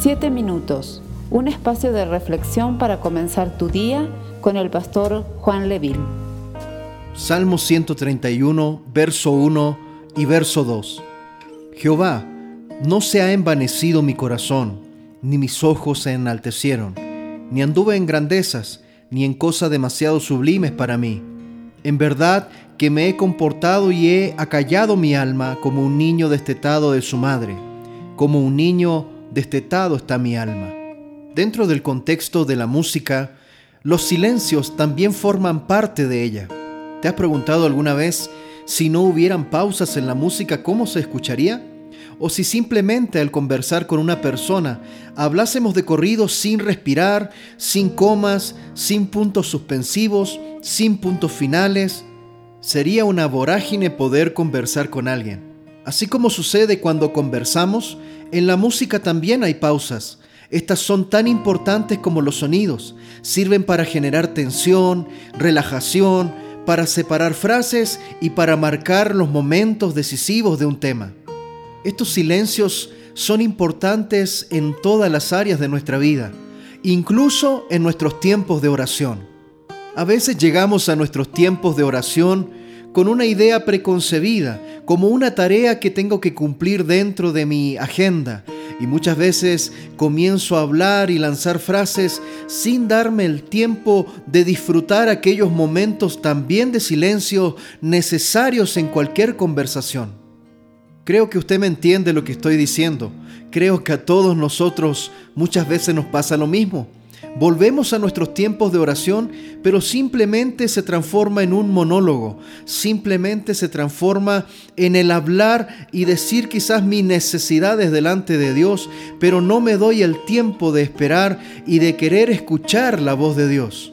Siete minutos, un espacio de reflexión para comenzar tu día con el pastor Juan Leville. Salmo 131, verso 1 y verso 2. Jehová, no se ha envanecido mi corazón, ni mis ojos se enaltecieron, ni anduve en grandezas, ni en cosas demasiado sublimes para mí. En verdad que me he comportado y he acallado mi alma como un niño destetado de su madre, como un niño destetado está mi alma. Dentro del contexto de la música, los silencios también forman parte de ella. ¿Te has preguntado alguna vez si no hubieran pausas en la música, cómo se escucharía? O si simplemente al conversar con una persona hablásemos de corrido sin respirar, sin comas, sin puntos suspensivos, sin puntos finales, sería una vorágine poder conversar con alguien. Así como sucede cuando conversamos, en la música también hay pausas. Estas son tan importantes como los sonidos. Sirven para generar tensión, relajación, para separar frases y para marcar los momentos decisivos de un tema. Estos silencios son importantes en todas las áreas de nuestra vida, incluso en nuestros tiempos de oración. A veces llegamos a nuestros tiempos de oración con una idea preconcebida, como una tarea que tengo que cumplir dentro de mi agenda. Y muchas veces comienzo a hablar y lanzar frases sin darme el tiempo de disfrutar aquellos momentos también de silencio necesarios en cualquier conversación. Creo que usted me entiende lo que estoy diciendo. Creo que a todos nosotros muchas veces nos pasa lo mismo. Volvemos a nuestros tiempos de oración, pero simplemente se transforma en un monólogo, simplemente se transforma en el hablar y decir quizás mis necesidades delante de Dios, pero no me doy el tiempo de esperar y de querer escuchar la voz de Dios.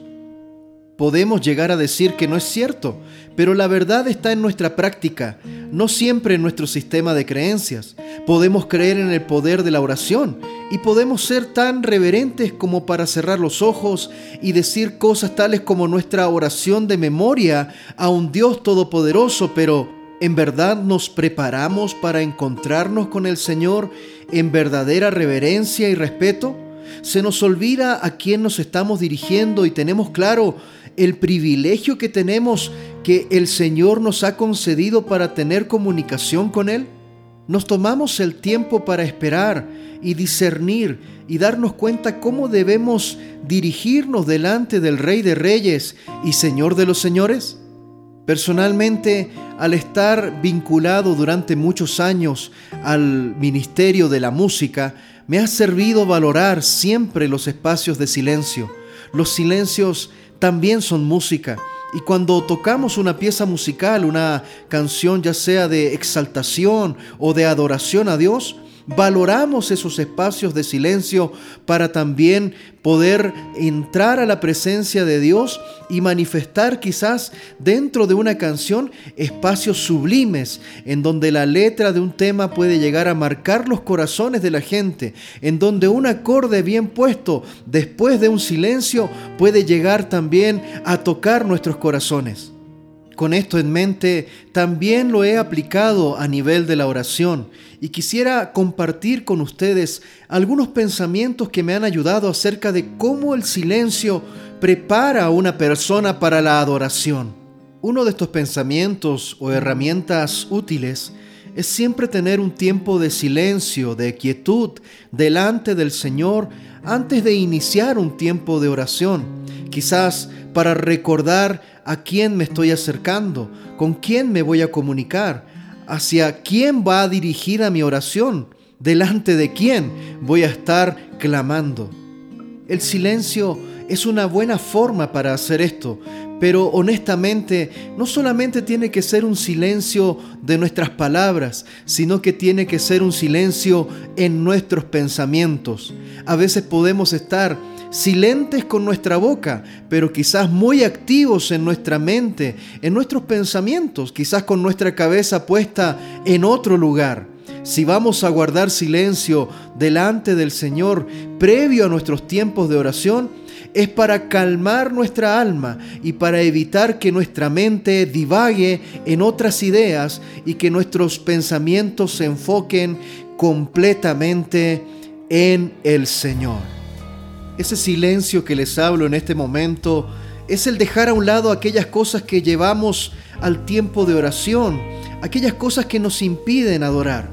Podemos llegar a decir que no es cierto, pero la verdad está en nuestra práctica, no siempre en nuestro sistema de creencias. Podemos creer en el poder de la oración y podemos ser tan reverentes como para cerrar los ojos y decir cosas tales como nuestra oración de memoria a un Dios todopoderoso, pero ¿en verdad nos preparamos para encontrarnos con el Señor en verdadera reverencia y respeto? Se nos olvida a quién nos estamos dirigiendo y tenemos claro el privilegio que tenemos que el Señor nos ha concedido para tener comunicación con Él? Nos tomamos el tiempo para esperar y discernir y darnos cuenta cómo debemos dirigirnos delante del Rey de Reyes y Señor de los Señores? Personalmente, al estar vinculado durante muchos años al ministerio de la música, me ha servido valorar siempre los espacios de silencio. Los silencios también son música. Y cuando tocamos una pieza musical, una canción ya sea de exaltación o de adoración a Dios, valoramos esos espacios de silencio para también poder entrar a la presencia de Dios y manifestar quizás dentro de una canción espacios sublimes en donde la letra de un tema puede llegar a marcar los corazones de la gente, en donde un acorde bien puesto después de un silencio puede llegar también a tocar nuestros corazones. Con esto en mente, también lo he aplicado a nivel de la oración y quisiera compartir con ustedes algunos pensamientos que me han ayudado acerca de cómo el silencio prepara a una persona para la adoración. Uno de estos pensamientos o herramientas útiles es siempre tener un tiempo de silencio, de quietud delante del Señor antes de iniciar un tiempo de oración. Quizás para recordar a quién me estoy acercando, con quién me voy a comunicar, hacia quién va a dirigir a mi oración, delante de quién voy a estar clamando. El silencio es una buena forma para hacer esto, pero honestamente no solamente tiene que ser un silencio de nuestras palabras, sino que tiene que ser un silencio en nuestros pensamientos. A veces podemos estar silentes con nuestra boca, pero quizás muy activos en nuestra mente, en nuestros pensamientos, quizás con nuestra cabeza puesta en otro lugar. Si vamos a guardar silencio delante del Señor previo a nuestros tiempos de oración, es para calmar nuestra alma y para evitar que nuestra mente divague en otras ideas y que nuestros pensamientos se enfoquen completamente en el Señor. Ese silencio que les hablo en este momento es el dejar a un lado aquellas cosas que llevamos al tiempo de oración, aquellas cosas que nos impiden adorar.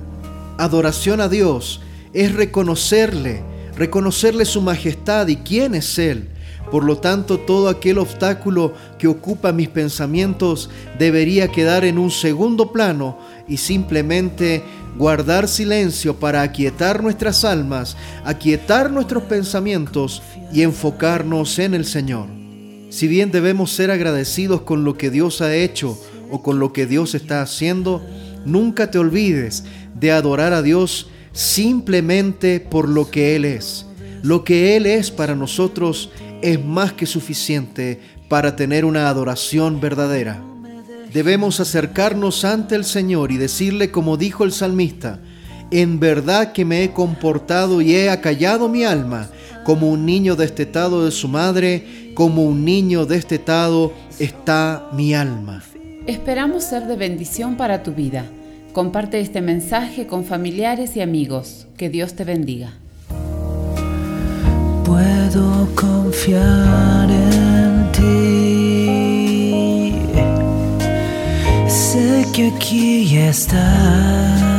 Adoración a Dios es reconocerle, reconocerle su majestad y quién es Él. Por lo tanto, todo aquel obstáculo que ocupa mis pensamientos debería quedar en un segundo plano y simplemente guardar silencio para aquietar nuestras almas, aquietar nuestros pensamientos y enfocarnos en el Señor. Si bien debemos ser agradecidos con lo que Dios ha hecho o con lo que Dios está haciendo, nunca te olvides de adorar a Dios simplemente por lo que Él es. Lo que Él es para nosotros es más que suficiente para tener una adoración verdadera. Debemos acercarnos ante el Señor y decirle como dijo el salmista, en verdad que me he comportado y he acallado mi alma, como un niño destetado de su madre, como un niño destetado está mi alma. Esperamos ser de bendición para tu vida. Comparte este mensaje con familiares y amigos. Que Dios te bendiga. Puedo confiar en ti. Sé que aquí estás